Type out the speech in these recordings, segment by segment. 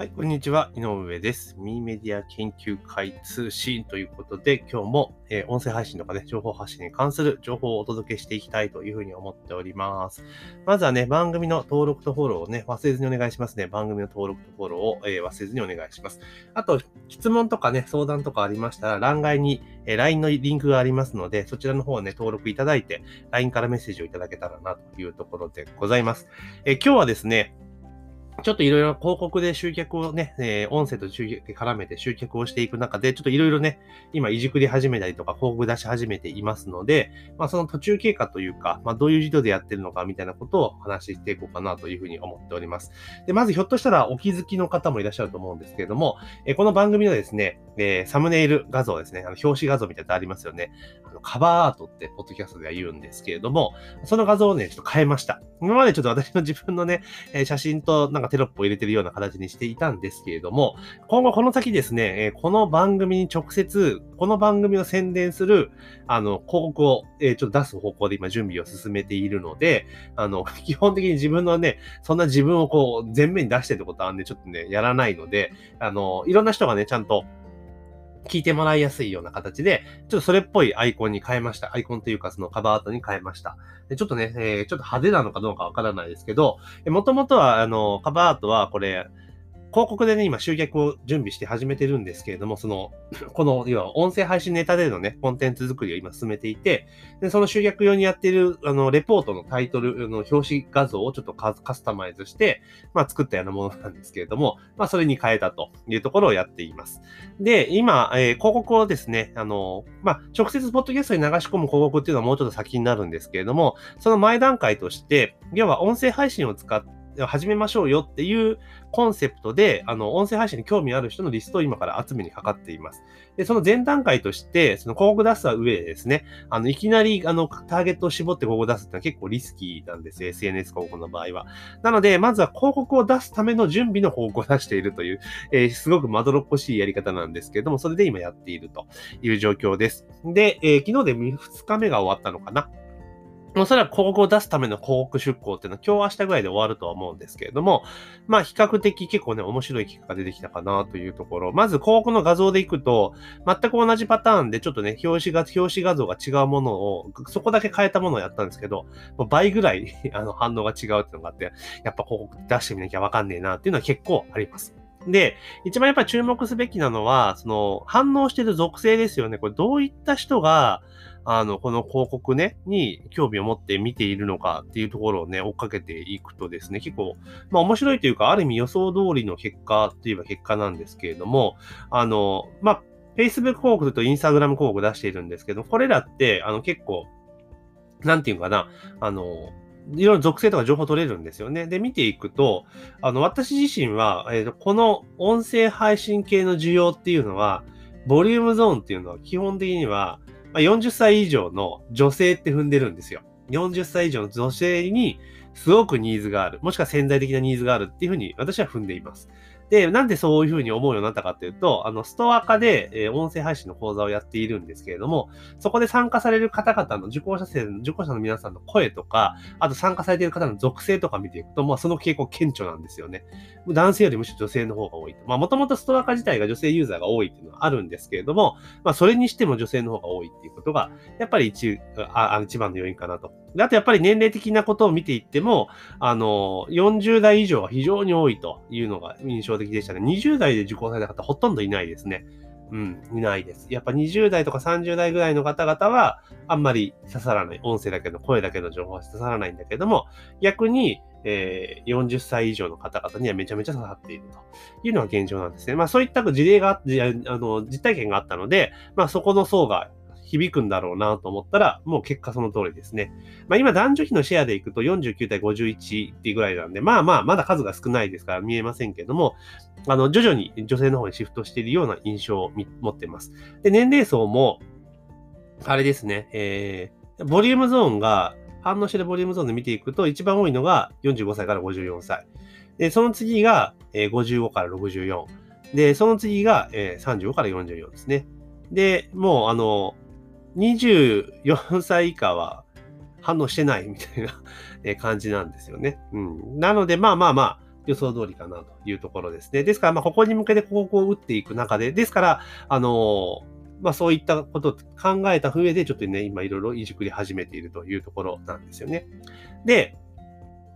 はい、こんにちは。井上です。ミーメディア研究会通信ということで、今日も、えー、音声配信とかね、情報発信に関する情報をお届けしていきたいというふうに思っております。まずはね、番組の登録とフォローをね、忘れずにお願いしますね。番組の登録とフォローを、えー、忘れずにお願いします。あと、質問とかね、相談とかありましたら、欄外に、えー、LINE のリンクがありますので、そちらの方をね、登録いただいて、LINE からメッセージをいただけたらなというところでございます。え今日はですね、ちょっといろいろ広告で集客をね、えー、音声と集客絡めて集客をしていく中で、ちょっといろいろね、今いじくり始めたりとか広告出し始めていますので、まあその途中経過というか、まあどういう事業でやってるのかみたいなことを話していこうかなというふうに思っております。で、まずひょっとしたらお気づきの方もいらっしゃると思うんですけれども、えー、この番組のですね、えー、サムネイル画像ですね、あの表紙画像みたいなのありますよね。あのカバーアートってポッドキャストでは言うんですけれども、その画像をね、ちょっと変えました。今までちょっと私の自分のね、え写真となんかテロップを入れてるような形にしていたんですけれども、今後この先ですね、えこの番組に直接、この番組を宣伝する、あの、広告を、えちょっと出す方向で今準備を進めているので、あの、基本的に自分のね、そんな自分をこう、前面に出してってことはね、ちょっとね、やらないので、あの、いろんな人がね、ちゃんと、聞いてもらいやすいような形で、ちょっとそれっぽいアイコンに変えました。アイコンというかそのカバーアートに変えました。でちょっとね、えー、ちょっと派手なのかどうかわからないですけど、もともとは、あの、カバーアートはこれ、広告でね、今集客を準備して始めてるんですけれども、その、この、要は音声配信ネタでのね、コンテンツ作りを今進めていて、で、その集客用にやってる、あの、レポートのタイトルの表紙画像をちょっとカスタマイズして、まあ、作ったようなものなんですけれども、まあ、それに変えたというところをやっています。で、今、えー、広告をですね、あの、まあ、直接ポッドキャストに流し込む広告っていうのはもうちょっと先になるんですけれども、その前段階として、要は音声配信を使って、始めましょうよっていうコンセプトで、あの、音声配信に興味ある人のリストを今から集めにかかっています。で、その前段階として、その広告出す上でですね、あの、いきなり、あの、ターゲットを絞って広告出すってのは結構リスキーなんです SNS 広告の場合は。なので、まずは広告を出すための準備の方向を出しているという、えー、すごくまどろっこしいやり方なんですけれども、それで今やっているという状況です。で、えー、昨日で2日目が終わったのかな。おそらく広告を出すための広告出稿っていうのは今日明日ぐらいで終わるとは思うんですけれども、まあ比較的結構ね、面白い企画が出てきたかなというところ。まず広告の画像でいくと、全く同じパターンでちょっとね、表紙が、表紙画像が違うものを、そこだけ変えたものをやったんですけど、倍ぐらい あの反応が違うっていうのがあって、やっぱ広告出してみなきゃわかんねえなっていうのは結構あります。で、一番やっぱ注目すべきなのは、その反応してる属性ですよね。これどういった人が、あの、この広告ね、に興味を持って見ているのかっていうところをね、追っかけていくとですね、結構、まあ面白いというか、ある意味予想通りの結果って言えば結果なんですけれども、あの、まあ、Facebook 広告と Instagram 広告出しているんですけど、これらって、あの結構、なんていうかな、あの、いろいろ属性とか情報取れるんですよね。で、見ていくと、あの、私自身は、えー、この音声配信系の需要っていうのは、ボリュームゾーンっていうのは基本的には、まあ、40歳以上の女性って踏んでるんですよ。40歳以上の女性にすごくニーズがある。もしくは潜在的なニーズがあるっていうふうに私は踏んでいます。で、なんでそういうふうに思うようになったかっていうと、あの、ストア化で、えー、音声配信の講座をやっているんですけれども、そこで参加される方々の受講者生、受講者の皆さんの声とか、あと参加されている方の属性とか見ていくと、まあその傾向顕著なんですよね。男性よりむしろ女性の方が多いと。まあもともとストア化自体が女性ユーザーが多いっていうのはあるんですけれども、まあそれにしても女性の方が多いっていうことが、やっぱり一、あ一番の要因かなと。あとやっぱり年齢的なことを見ていっても、あの、40代以上は非常に多いというのが印象的でしたね。20代で受講された方ほとんどいないですね。うん、いないです。やっぱ20代とか30代ぐらいの方々は、あんまり刺さらない。音声だけの声だけの情報は刺さらないんだけども、逆に、えー、40歳以上の方々にはめちゃめちゃ刺さっているというのが現状なんですね。まあそういった事例があって、あの、実体験があったので、まあそこの層が響くんだろうなと思ったら、もう結果その通りですね。まあ今男女比のシェアでいくと49対51っていうぐらいなんで、まあまあまだ数が少ないですから見えませんけども、あの徐々に女性の方にシフトしているような印象を持っています。で、年齢層も、あれですね、えー、ボリュームゾーンが、反応してるボリュームゾーンで見ていくと、一番多いのが45歳から54歳。で、その次が、え、55から64。で、その次が、え、35から44ですね。で、もう、あの、24歳以下は反応してないみたいな 感じなんですよね。うん。なので、まあまあまあ、予想通りかなというところですね。ですから、まあ、ここに向けて広告を打っていく中で、ですから、あのまあそういったことを考えた上で、ちょっとね、今いろいろいじくり始めているというところなんですよね。で、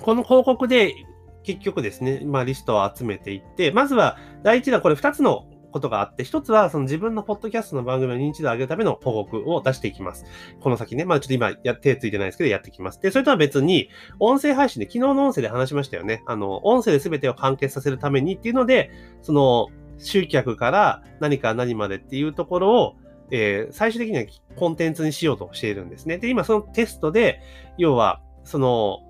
この広告で結局ですね、まあリストを集めていって、まずは第一弾、これ2つのことがあって、一つはその自分のポッドキャストの番組の認知度を上げるための報告を出していきます。この先ね、まあちょっと今や手ついてないですけど、やっていきます。で、それとは別に、音声配信で昨日の音声で話しましたよね。あの、音声で全てを完結させるためにっていうので、その、集客から何か何までっていうところを、えー、最終的にはコンテンツにしようとしているんですね。で、今そのテストで、要は、その、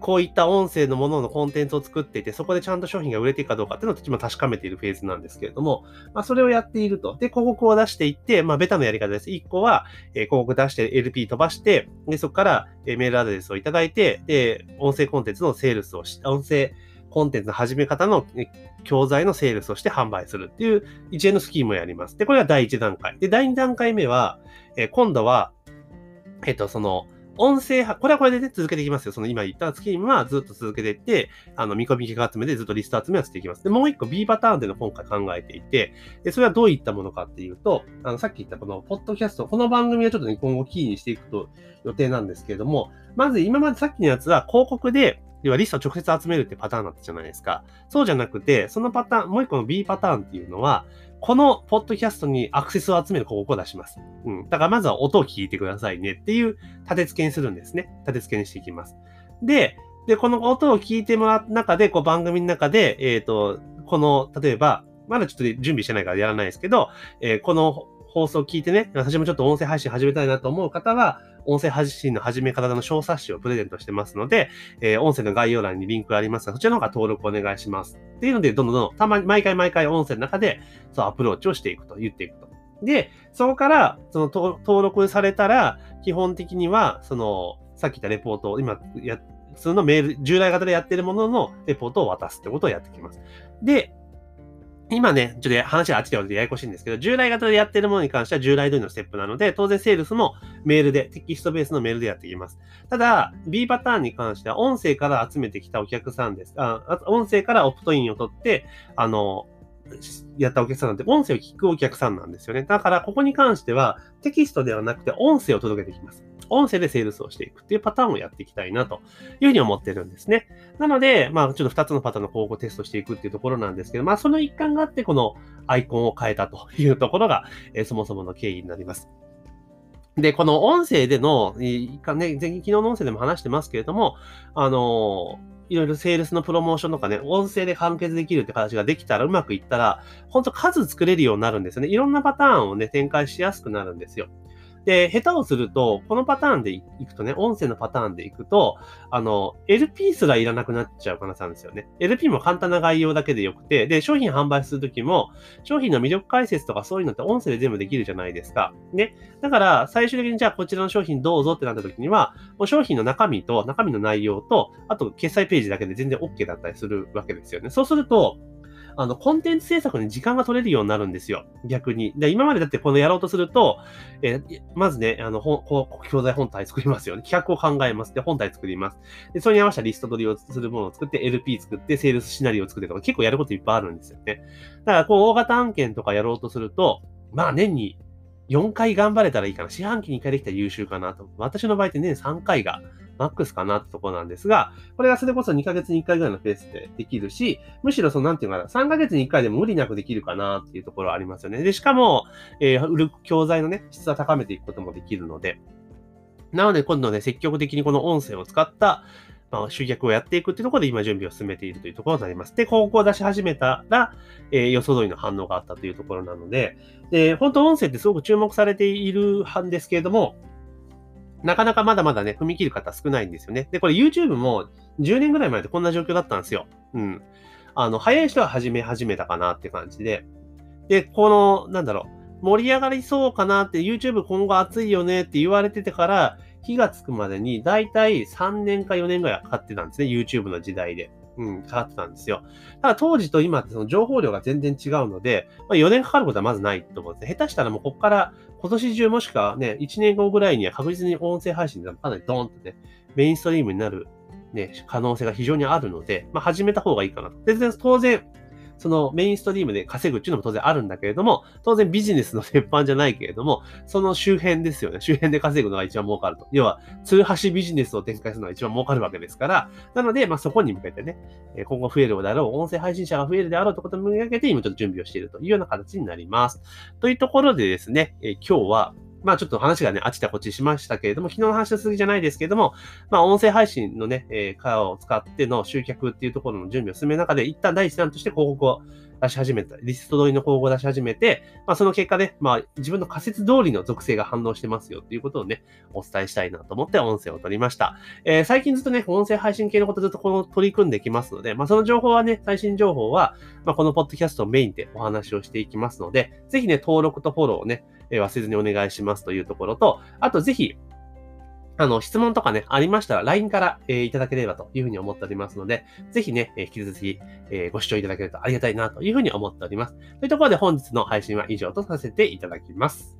こういった音声のもののコンテンツを作っていて、そこでちゃんと商品が売れていくかどうかっていうのを今確かめているフェーズなんですけれども、まあ、それをやっていると。で、広告を出していって、まあ、ベタのやり方です。1個は、え、広告出して LP 飛ばして、で、そこから、え、メールアドレスをいただいて、で、音声コンテンツのセールスをし、音声コンテンツの始め方の教材のセールスをして販売するっていう一連のスキームをやります。で、これが第1段階。で、第2段階目は、え、今度は、えっ、と、その、音声派、これはこれでね、続けていきますよ。その今言ったスキームはずっと続けていって、あの、見込み企画集めでずっとリスト集めをしていきます。で、もう一個 B パターンでの今回考えていて、で、それはどういったものかっていうと、あの、さっき言ったこの、ポッドキャスト、この番組はちょっとね、今後キーにしていくと予定なんですけれども、まず今までさっきのやつは広告で、要はリストを直接集めるってパターンだったじゃないですか。そうじゃなくて、そのパターン、もう一個の B パターンっていうのは、このポッドキャストにアクセスを集める広告を出します。うん。だからまずは音を聞いてくださいねっていう立て付けにするんですね。立て付けにしていきます。で、で、この音を聞いてもらう中で、こう番組の中で、えっ、ー、と、この、例えば、まだちょっと準備してないからやらないですけど、えー、この放送を聞いてね、私もちょっと音声配信始めたいなと思う方は、音声配信の始め方の小冊子をプレゼントしてますので、えー、音声の概要欄にリンクがありますが、そちらの方が登録お願いします。っていうので、どんどんどんどん、たまに、毎回毎回音声の中で、そう、アプローチをしていくと、言っていくと。で、そこから、その、登録されたら、基本的には、その、さっき言ったレポートを、今、や、普通のメール、従来型でやってるもののレポートを渡すってことをやってきます。で、今ね、ちょっと話があっちでややこしいんですけど、従来型でやってるものに関しては従来通りのステップなので、当然セールスもメールで、テキストベースのメールでやっていきます。ただ、B パターンに関しては音声から集めてきたお客さんです。あ音声からオプトインを取って、あの、やったお客さんなんて音声を聞くお客さんなんですよね。だから、ここに関してはテキストではなくて音声を届けていきます。音声でセールスをしていくっていうパターンをやっていきたいなというふうに思ってるんですね。なので、まあちょっと2つのパターンの方法をテストしていくっていうところなんですけど、まあその一環があってこのアイコンを変えたというところが、えー、そもそもの経緯になります。で、この音声での、ね、昨日の音声でも話してますけれども、あのーいろいろセールスのプロモーションとかね、音声で完結できるって形ができたら、うまくいったら、ほんと数作れるようになるんですよね。いろんなパターンをね、展開しやすくなるんですよ。で、下手をすると、このパターンでいくとね、音声のパターンでいくと、あの、LP すらいらなくなっちゃう可能性あるんですよね。LP も簡単な概要だけでよくて、で、商品販売するときも、商品の魅力解説とかそういうのって音声で全部できるじゃないですか。ね。だから、最終的にじゃあこちらの商品どうぞってなったときには、もう商品の中身と、中身の内容と、あと決済ページだけで全然 OK だったりするわけですよね。そうすると、あの、コンテンツ制作に時間が取れるようになるんですよ。逆に。で、今までだってこのやろうとすると、えー、まずね、あの、ほ、教材本体作りますよね。企画を考えます。で、本体作ります。で、それに合わせたリスト取りをするものを作って、LP 作って、セールスシナリオを作ってとか、結構やることいっぱいあるんですよね。だから、こう、大型案件とかやろうとすると、まあ、年に4回頑張れたらいいかな。四半期に1回できたら優秀かなと。私の場合って年3回がマックスかなってとこなんですが、これがそれこそ2ヶ月に1回ぐらいのペースでできるし、むしろそのなんていうかな、3ヶ月に1回でも無理なくできるかなっていうところありますよね。で、しかも、えー、売る教材のね、質は高めていくこともできるので、なので今度ね、積極的にこの音声を使った、まあ、集客をやっていくっていうところで今準備を進めているというところになります。で、広告を出し始めたら、えー、予想通りの反応があったというところなので、で、本当音声ってすごく注目されているんですけれども、なかなかまだまだね、踏み切る方少ないんですよね。で、これ YouTube も10年ぐらい前でこんな状況だったんですよ。うん。あの、早い人は始め始めたかなって感じで。で、この、なんだろう、盛り上がりそうかなって YouTube 今後熱いよねって言われててから、火がつくまでに大体3年か4年ぐらいかかってたんですね。YouTube の時代で。うん、かかってたんですよ。ただ当時と今ってその情報量が全然違うので、まあ、4年かかることはまずないと思うんです。下手したらもうここから今年中もしくはね、1年後ぐらいには確実に音声配信でかなりドーンとね、メインストリームになるね、可能性が非常にあるので、まあ、始めた方がいいかなと。で、当然、そのメインストリームで稼ぐっていうのも当然あるんだけれども、当然ビジネスの鉄板じゃないけれども、その周辺ですよね。周辺で稼ぐのが一番儲かると。要は、通橋ビジネスを展開するのが一番儲かるわけですから、なので、まあそこに向けてね、今後増えるであろう、音声配信者が増えるであろうということに向けて、今ちょっと準備をしているというような形になります。というところでですね、今日は、まあちょっと話がね、あちたこちしましたけれども、昨日の話の続きじゃないですけれども、まあ音声配信のね、えー、カーを使っての集客っていうところの準備を進める中で、一旦第一弾として広告を出し始めた、リスト通りの広告を出し始めて、まあその結果ね、まあ自分の仮説通りの属性が反応してますよっていうことをね、お伝えしたいなと思って音声を取りました。えー、最近ずっとね、音声配信系のことずっとこの取り組んできますので、まあその情報はね、最新情報は、まあこのポッドキャストをメインでお話をしていきますので、ぜひね、登録とフォローをね、え忘れずにお願いしますというところと、あとぜひ、あの、質問とかね、ありましたら LINE から、え、いただければというふうに思っておりますので、ぜひね、え、引き続き、え、ご視聴いただけるとありがたいなというふうに思っております。というところで本日の配信は以上とさせていただきます。